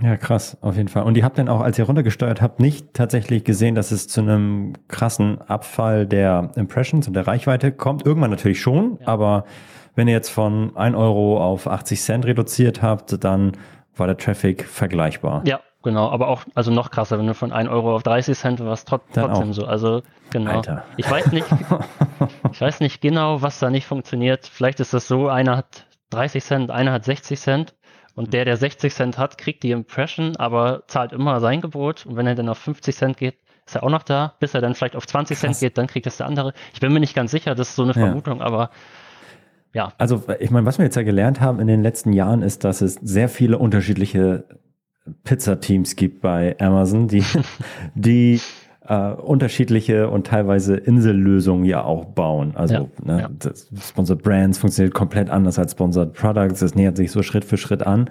Ja, krass, auf jeden Fall. Und ihr habt dann auch, als ihr runtergesteuert habt, nicht tatsächlich gesehen, dass es zu einem krassen Abfall der Impressions und der Reichweite kommt. Irgendwann natürlich schon, ja. aber wenn ihr jetzt von 1 Euro auf 80 Cent reduziert habt, dann war der Traffic vergleichbar. Ja, genau. Aber auch, also noch krasser, wenn du von 1 Euro auf 30 Cent warst, trot trotzdem auch. so. Also, genau. Alter. Ich weiß nicht, ich weiß nicht genau, was da nicht funktioniert. Vielleicht ist das so, einer hat 30 Cent, einer hat 60 Cent. Und der, der 60 Cent hat, kriegt die Impression, aber zahlt immer sein Gebot. Und wenn er dann auf 50 Cent geht, ist er auch noch da. Bis er dann vielleicht auf 20 Krass. Cent geht, dann kriegt es der andere. Ich bin mir nicht ganz sicher, das ist so eine Vermutung, ja. aber ja. Also ich meine, was wir jetzt ja gelernt haben in den letzten Jahren ist, dass es sehr viele unterschiedliche Pizza-Teams gibt bei Amazon, die, die äh, unterschiedliche und teilweise Insellösungen ja auch bauen. Also ja, ne, ja. Das Sponsored Brands funktioniert komplett anders als Sponsored Products. Das nähert sich so Schritt für Schritt an.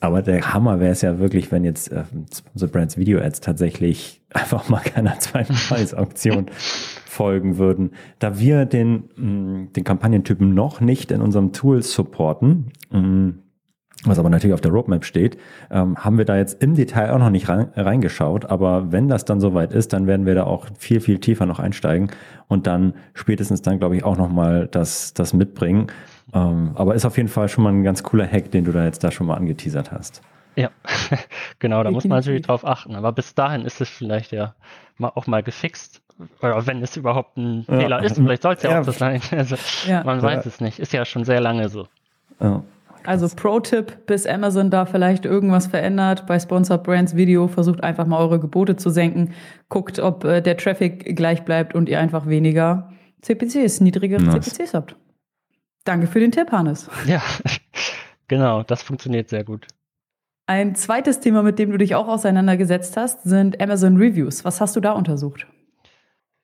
Aber der Hammer wäre es ja wirklich, wenn jetzt äh, Sponsored Brands Video Ads tatsächlich einfach mal keiner zweiten Preisauktion folgen würden. Da wir den, mm, den Kampagnentypen noch nicht in unserem Tool supporten, mm, was aber natürlich auf der Roadmap steht, ähm, haben wir da jetzt im Detail auch noch nicht rein, reingeschaut. Aber wenn das dann soweit ist, dann werden wir da auch viel, viel tiefer noch einsteigen und dann spätestens dann, glaube ich, auch nochmal das, das mitbringen. Ähm, aber ist auf jeden Fall schon mal ein ganz cooler Hack, den du da jetzt da schon mal angeteasert hast. Ja, genau, da muss man natürlich drauf achten. Aber bis dahin ist es vielleicht ja mal auch mal gefixt. Oder wenn es überhaupt ein ja. Fehler ist, vielleicht soll es ja, ja, auch so sein. Also, ja. Man weiß es nicht. Ist ja schon sehr lange so. Ja. Also Pro-Tipp, bis Amazon da vielleicht irgendwas verändert, bei Sponsored Brands Video versucht einfach mal eure Gebote zu senken, guckt, ob äh, der Traffic gleich bleibt und ihr einfach weniger CPCs, niedrigere nice. CPCs habt. Danke für den Tipp, Hannes. Ja, genau, das funktioniert sehr gut. Ein zweites Thema, mit dem du dich auch auseinandergesetzt hast, sind Amazon Reviews. Was hast du da untersucht?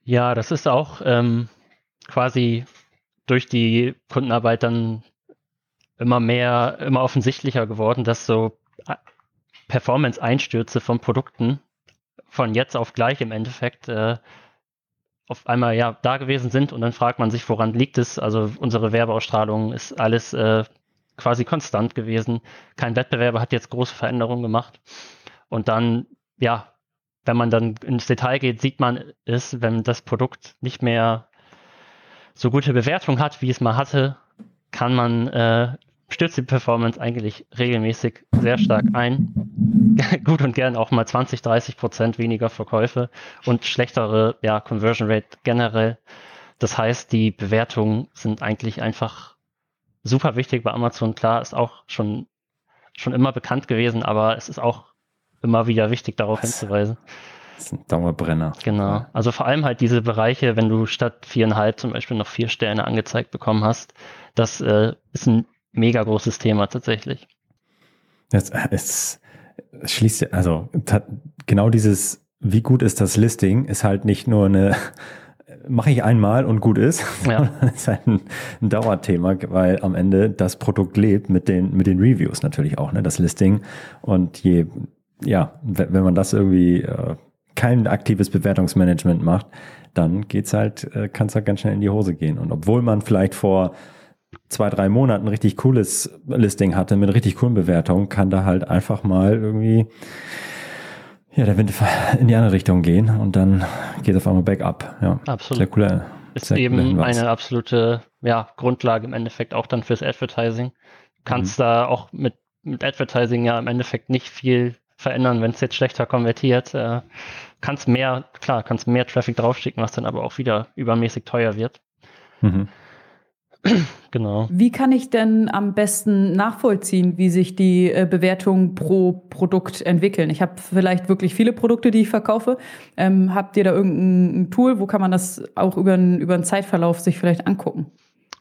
Ja, das ist auch ähm, quasi durch die Kundenarbeit dann immer mehr, immer offensichtlicher geworden, dass so äh, Performance-Einstürze von Produkten von jetzt auf gleich im Endeffekt äh, auf einmal ja da gewesen sind und dann fragt man sich, woran liegt es? Also unsere Werbeausstrahlung ist alles äh, quasi konstant gewesen. Kein Wettbewerber hat jetzt große Veränderungen gemacht. Und dann, ja, wenn man dann ins Detail geht, sieht man es, wenn das Produkt nicht mehr so gute Bewertung hat, wie es mal hatte, kann man äh, stürzt die Performance eigentlich regelmäßig sehr stark ein. Gut und gern auch mal 20, 30 Prozent weniger Verkäufe und schlechtere ja, Conversion Rate generell. Das heißt, die Bewertungen sind eigentlich einfach super wichtig bei Amazon. Klar, ist auch schon, schon immer bekannt gewesen, aber es ist auch immer wieder wichtig, darauf Was? hinzuweisen. Das ist ein Dauerbrenner. Genau. Also vor allem halt diese Bereiche, wenn du statt viereinhalb zum Beispiel noch vier Sterne angezeigt bekommen hast, das äh, ist ein mega großes Thema tatsächlich. Es, es schließt, also genau dieses, wie gut ist das Listing, ist halt nicht nur eine, mache ich einmal und gut ist, ja. das ist halt ein, ein, Dauerthema, weil am Ende das Produkt lebt mit den, mit den Reviews natürlich auch, ne, das Listing. Und je, ja, wenn man das irgendwie äh, kein aktives Bewertungsmanagement macht, dann geht's halt, äh, kann es halt ganz schnell in die Hose gehen. Und obwohl man vielleicht vor zwei, drei Monaten ein richtig cooles Listing hatte mit richtig coolen Bewertungen, kann da halt einfach mal irgendwie ja, der Wind in die andere Richtung gehen und dann geht es auf einmal back up. Ja, absolut. Sehr cooler. Ist sehr eben eine absolute ja, Grundlage im Endeffekt auch dann fürs Advertising. Du kannst mhm. da auch mit, mit Advertising ja im Endeffekt nicht viel verändern, wenn es jetzt schlechter konvertiert. Äh, kannst mehr, klar, kannst mehr Traffic draufschicken, was dann aber auch wieder übermäßig teuer wird. Mhm. Genau. Wie kann ich denn am besten nachvollziehen, wie sich die äh, Bewertungen pro Produkt entwickeln? Ich habe vielleicht wirklich viele Produkte, die ich verkaufe. Ähm, habt ihr da irgendein Tool, wo kann man das auch über, über einen Zeitverlauf sich vielleicht angucken?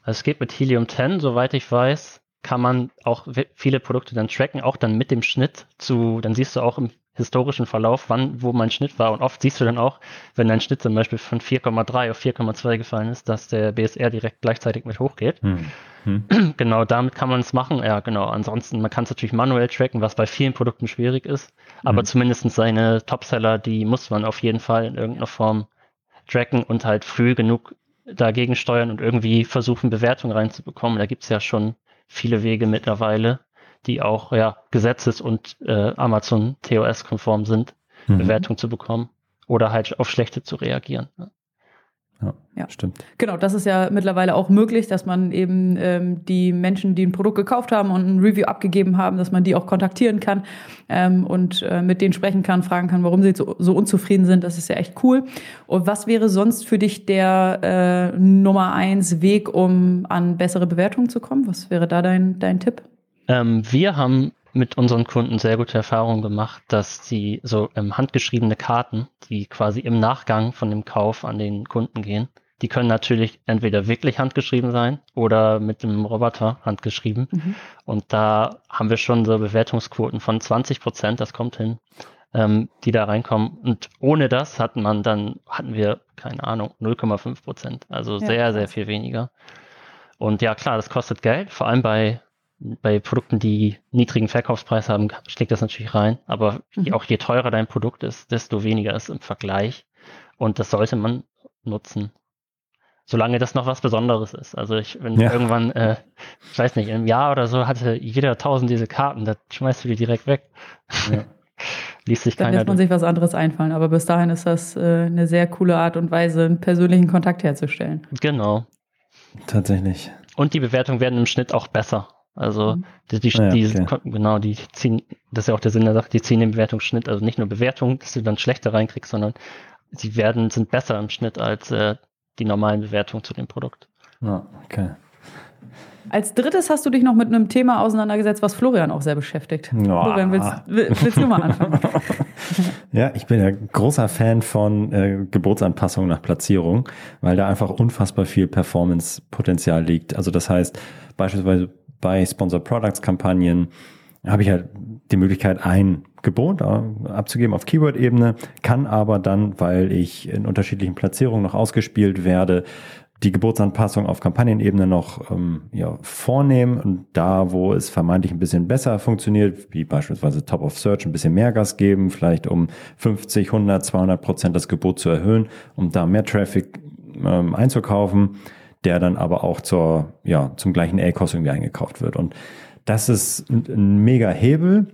Also es geht mit Helium 10, soweit ich weiß, kann man auch viele Produkte dann tracken, auch dann mit dem Schnitt zu, dann siehst du auch im historischen Verlauf, wann, wo mein Schnitt war. Und oft siehst du dann auch, wenn dein Schnitt zum Beispiel von 4,3 auf 4,2 gefallen ist, dass der BSR direkt gleichzeitig mit hochgeht. Hm. Hm. Genau, damit kann man es machen. Ja, genau. Ansonsten, man kann es natürlich manuell tracken, was bei vielen Produkten schwierig ist. Aber hm. zumindest seine Topseller, die muss man auf jeden Fall in irgendeiner Form tracken und halt früh genug dagegen steuern und irgendwie versuchen, Bewertungen reinzubekommen. Da gibt es ja schon viele Wege mittlerweile die auch ja, Gesetzes- und äh, Amazon TOS-konform sind, mhm. Bewertung zu bekommen oder halt auf schlechte zu reagieren. Ja, ja, stimmt. Genau, das ist ja mittlerweile auch möglich, dass man eben ähm, die Menschen, die ein Produkt gekauft haben und ein Review abgegeben haben, dass man die auch kontaktieren kann ähm, und äh, mit denen sprechen kann, fragen kann, warum sie so, so, unzufrieden sind. Das ist ja echt cool. Und was wäre sonst für dich der äh, Nummer eins Weg, um an bessere Bewertungen zu kommen? Was wäre da dein, dein Tipp? Ähm, wir haben mit unseren Kunden sehr gute Erfahrungen gemacht, dass die so ähm, handgeschriebene Karten, die quasi im Nachgang von dem Kauf an den Kunden gehen, die können natürlich entweder wirklich handgeschrieben sein oder mit dem Roboter handgeschrieben. Mhm. Und da haben wir schon so Bewertungsquoten von 20 Prozent, das kommt hin, ähm, die da reinkommen. Und ohne das hatten man dann, hatten wir, keine Ahnung, 0,5 Prozent. Also ja, sehr, sehr viel weniger. Und ja, klar, das kostet Geld, vor allem bei bei Produkten, die niedrigen Verkaufspreis haben, schlägt das natürlich rein. Aber mhm. auch je teurer dein Produkt ist, desto weniger ist im Vergleich. Und das sollte man nutzen. Solange das noch was Besonderes ist. Also ich, wenn ja. irgendwann, äh, ich weiß nicht, im Jahr oder so hatte jeder tausend diese Karten, da schmeißt du die direkt weg. Ja. Liest sich Dann lässt man sich was anderes einfallen. Aber bis dahin ist das äh, eine sehr coole Art und Weise, einen persönlichen Kontakt herzustellen. Genau. Tatsächlich. Und die Bewertungen werden im Schnitt auch besser. Also mhm. die, die, ja, die okay. genau, die ziehen, das ist ja auch der Sinn der Sache, die ziehen den Bewertungsschnitt, also nicht nur Bewertung, dass du dann schlechter reinkriegst, sondern sie werden, sind besser im Schnitt als äh, die normalen Bewertungen zu dem Produkt. Ja, okay. Als drittes hast du dich noch mit einem Thema auseinandergesetzt, was Florian auch sehr beschäftigt. Oh. Florian, willst, willst, du mal anfangen? ja, ich bin ja großer Fan von äh, Geburtsanpassung nach Platzierung, weil da einfach unfassbar viel Performance-Potenzial liegt. Also das heißt, beispielsweise bei Sponsor Products Kampagnen habe ich halt die Möglichkeit, ein Gebot äh, abzugeben auf Keyword-Ebene, kann aber dann, weil ich in unterschiedlichen Platzierungen noch ausgespielt werde, die Geburtsanpassung auf Kampagnenebene noch ähm, ja, vornehmen und da, wo es vermeintlich ein bisschen besser funktioniert, wie beispielsweise Top of Search, ein bisschen mehr Gas geben, vielleicht um 50, 100, 200 Prozent das Gebot zu erhöhen, um da mehr Traffic ähm, einzukaufen der dann aber auch zur, ja, zum gleichen A-Kost irgendwie eingekauft wird. Und das ist ein, mega Hebel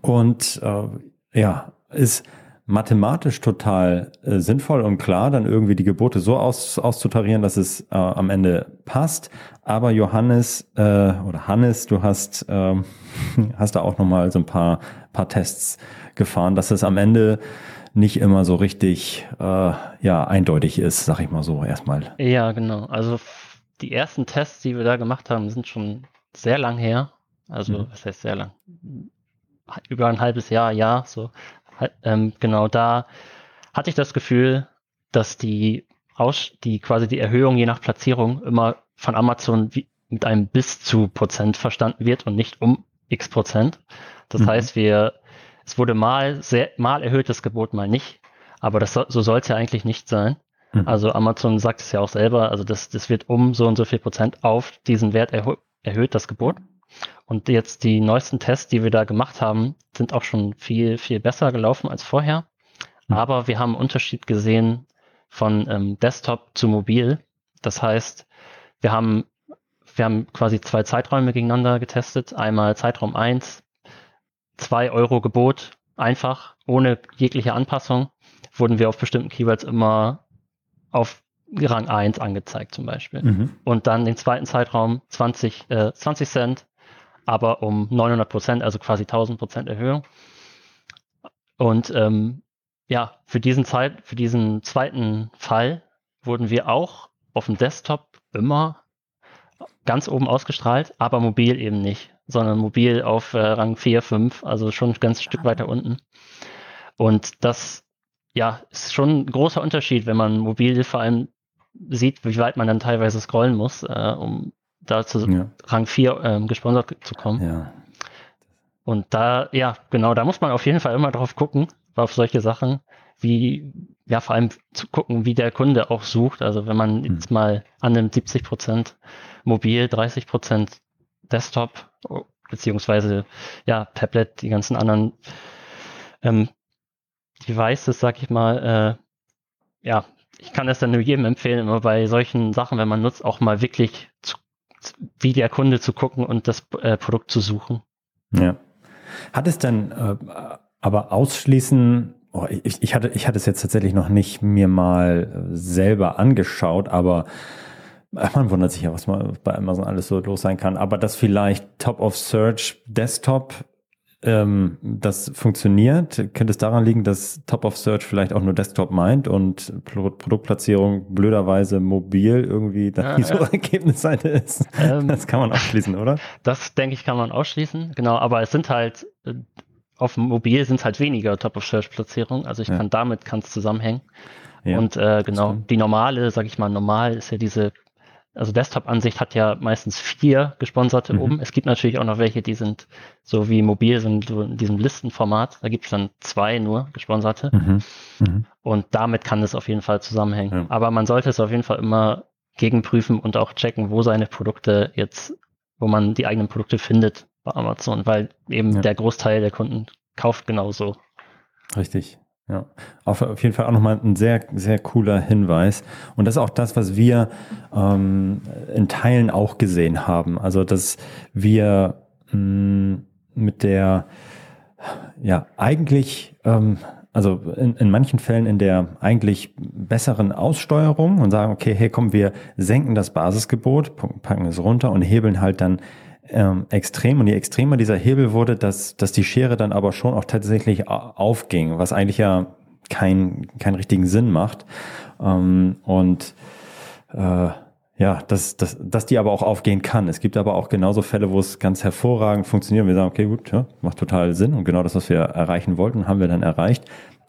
und äh, ja, ist mathematisch total äh, sinnvoll und klar, dann irgendwie die Gebote so aus, auszutarieren, dass es äh, am Ende passt. Aber Johannes äh, oder Hannes, du hast, äh, hast da auch nochmal so ein paar, paar Tests gefahren, dass es am Ende nicht immer so richtig äh, ja eindeutig ist, sag ich mal so erstmal. Ja, genau. Also die ersten Tests, die wir da gemacht haben, sind schon sehr lang her. Also mhm. was heißt sehr lang? Über ein halbes Jahr, ja. So ähm, genau da hatte ich das Gefühl, dass die Aus die quasi die Erhöhung je nach Platzierung immer von Amazon wie, mit einem bis zu Prozent verstanden wird und nicht um x Prozent. Das mhm. heißt, wir es wurde mal sehr, mal erhöht das Gebot, mal nicht. Aber das so, so soll es ja eigentlich nicht sein. Mhm. Also Amazon sagt es ja auch selber, also das, das wird um so und so viel Prozent auf diesen Wert erhö erhöht, das Gebot. Und jetzt die neuesten Tests, die wir da gemacht haben, sind auch schon viel, viel besser gelaufen als vorher. Mhm. Aber wir haben einen Unterschied gesehen von ähm, Desktop zu mobil. Das heißt, wir haben, wir haben quasi zwei Zeiträume gegeneinander getestet. Einmal Zeitraum 1, 2 Euro Gebot, einfach, ohne jegliche Anpassung, wurden wir auf bestimmten Keywords immer auf Rang 1 angezeigt zum Beispiel. Mhm. Und dann den zweiten Zeitraum 20, äh, 20 Cent, aber um 900 Prozent, also quasi 1000 Prozent Erhöhung. Und ähm, ja, für diesen Zeit, für diesen zweiten Fall wurden wir auch auf dem Desktop immer ganz oben ausgestrahlt, aber mobil eben nicht, sondern mobil auf äh, Rang 4, 5, also schon ein ganzes Stück weiter unten. Und das ja, ist schon ein großer Unterschied, wenn man mobil vor allem sieht, wie weit man dann teilweise scrollen muss, äh, um da zu ja. Rang 4 ähm, gesponsert zu kommen. Ja. Und da, ja, genau, da muss man auf jeden Fall immer drauf gucken, auf solche Sachen, wie, ja, vor allem zu gucken, wie der Kunde auch sucht. Also wenn man hm. jetzt mal annimmt, 70 Prozent mobil, 30 Prozent Desktop, beziehungsweise, ja, Tablet, die ganzen anderen ähm, Devices, sag ich mal, äh, ja, ich kann das dann nur jedem empfehlen, immer bei solchen Sachen, wenn man nutzt, auch mal wirklich zu, wie der Kunde zu gucken und das äh, Produkt zu suchen. Ja. Hat es denn äh, aber ausschließen, oh, ich, ich, hatte, ich hatte es jetzt tatsächlich noch nicht mir mal selber angeschaut, aber man wundert sich ja, was mal bei Amazon alles so los sein kann. Aber dass vielleicht Top of Search Desktop ähm, das funktioniert, könnte es daran liegen, dass Top of Search vielleicht auch nur Desktop meint und Pro Produktplatzierung blöderweise mobil irgendwie dann ja, die ja. Ergebnisseite ist. Ähm, das kann man ausschließen, oder? Das denke ich, kann man ausschließen, genau. Aber es sind halt äh, auf dem Mobil sind es halt weniger Top of Search Platzierungen. Also ich ja. kann damit kann es zusammenhängen. Ja, und äh, genau, die normale, sag ich mal, normal ist ja diese also Desktop-Ansicht hat ja meistens vier gesponserte mhm. oben. Es gibt natürlich auch noch welche, die sind so wie mobil, sind so in diesem Listenformat. Da gibt es dann zwei nur gesponserte. Mhm. Mhm. Und damit kann es auf jeden Fall zusammenhängen. Ja. Aber man sollte es auf jeden Fall immer gegenprüfen und auch checken, wo seine Produkte jetzt, wo man die eigenen Produkte findet bei Amazon, weil eben ja. der Großteil der Kunden kauft genauso. Richtig. Ja, auf, auf jeden Fall auch nochmal ein sehr, sehr cooler Hinweis. Und das ist auch das, was wir ähm, in Teilen auch gesehen haben. Also, dass wir mh, mm, mit der, ja, eigentlich, ähm, also in, in manchen Fällen in der eigentlich besseren Aussteuerung und sagen, okay, hey, komm, wir senken das Basisgebot, packen es runter und hebeln halt dann ähm, extrem und je extremer dieser Hebel wurde, dass, dass die Schere dann aber schon auch tatsächlich aufging, was eigentlich ja keinen keinen richtigen Sinn macht. Ähm, und äh, ja, dass, dass, dass die aber auch aufgehen kann. Es gibt aber auch genauso Fälle, wo es ganz hervorragend funktioniert. Wir sagen, okay, gut, ja, macht total Sinn und genau das, was wir erreichen wollten, haben wir dann erreicht.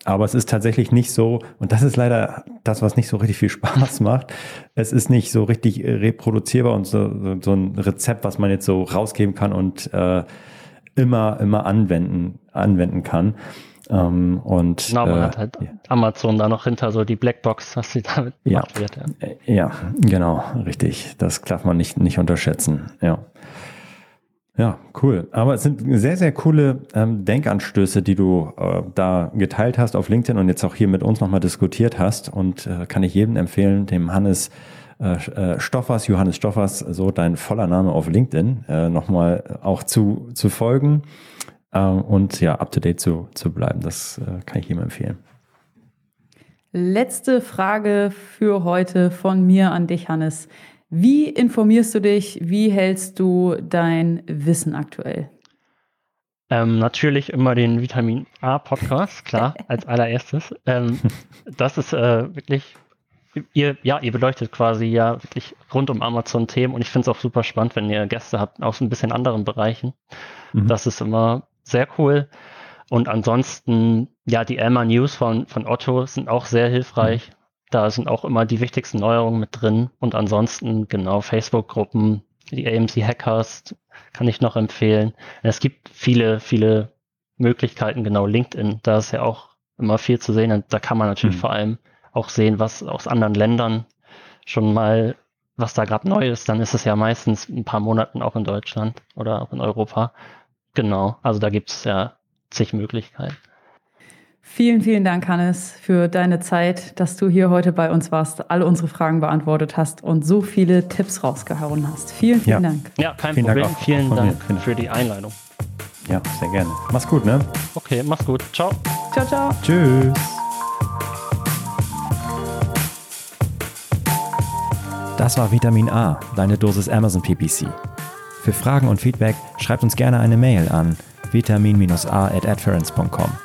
Aber es ist tatsächlich nicht so, und das ist leider das, was nicht so richtig viel Spaß macht. Es ist nicht so richtig reproduzierbar und so, so ein Rezept, was man jetzt so rausgeben kann und äh, immer, immer anwenden, anwenden kann. Ähm, und, genau, man äh, hat halt ja. Amazon da noch hinter so die Blackbox, was sie damit ja. wird. Ja. Äh, ja, genau, richtig. Das darf man nicht, nicht unterschätzen. Ja. Ja, cool. Aber es sind sehr, sehr coole ähm, Denkanstöße, die du äh, da geteilt hast auf LinkedIn und jetzt auch hier mit uns nochmal diskutiert hast. Und äh, kann ich jedem empfehlen, dem Hannes äh, äh, Stoffers, Johannes Stoffers, so dein voller Name auf LinkedIn, äh, nochmal auch zu, zu folgen äh, und ja, up to date zu, zu bleiben. Das äh, kann ich jedem empfehlen. Letzte Frage für heute von mir an dich, Hannes. Wie informierst du dich? Wie hältst du dein Wissen aktuell? Ähm, natürlich immer den Vitamin A Podcast, klar, als allererstes. Ähm, das ist äh, wirklich, ihr, ja, ihr beleuchtet quasi ja wirklich rund um Amazon Themen und ich finde es auch super spannend, wenn ihr Gäste habt aus ein bisschen anderen Bereichen. Mhm. Das ist immer sehr cool. Und ansonsten, ja, die Elma News von, von Otto sind auch sehr hilfreich. Da sind auch immer die wichtigsten Neuerungen mit drin. Und ansonsten, genau, Facebook-Gruppen, die AMC Hackers kann ich noch empfehlen. Es gibt viele, viele Möglichkeiten, genau LinkedIn, da ist ja auch immer viel zu sehen. Und da kann man natürlich mhm. vor allem auch sehen, was aus anderen Ländern schon mal, was da gerade neu ist. Dann ist es ja meistens ein paar Monaten auch in Deutschland oder auch in Europa. Genau, also da gibt es ja zig Möglichkeiten. Vielen, vielen Dank, Hannes, für deine Zeit, dass du hier heute bei uns warst, alle unsere Fragen beantwortet hast und so viele Tipps rausgehauen hast. Vielen, vielen ja. Dank. Ja, kein vielen Problem. Dank vielen Dank für die Einladung. Ja, sehr gerne. Mach's gut, ne? Okay, mach's gut. Ciao. Ciao, ciao. Tschüss. Das war Vitamin A, deine Dosis Amazon PPC. Für Fragen und Feedback schreibt uns gerne eine Mail an vitamin-a at adference.com.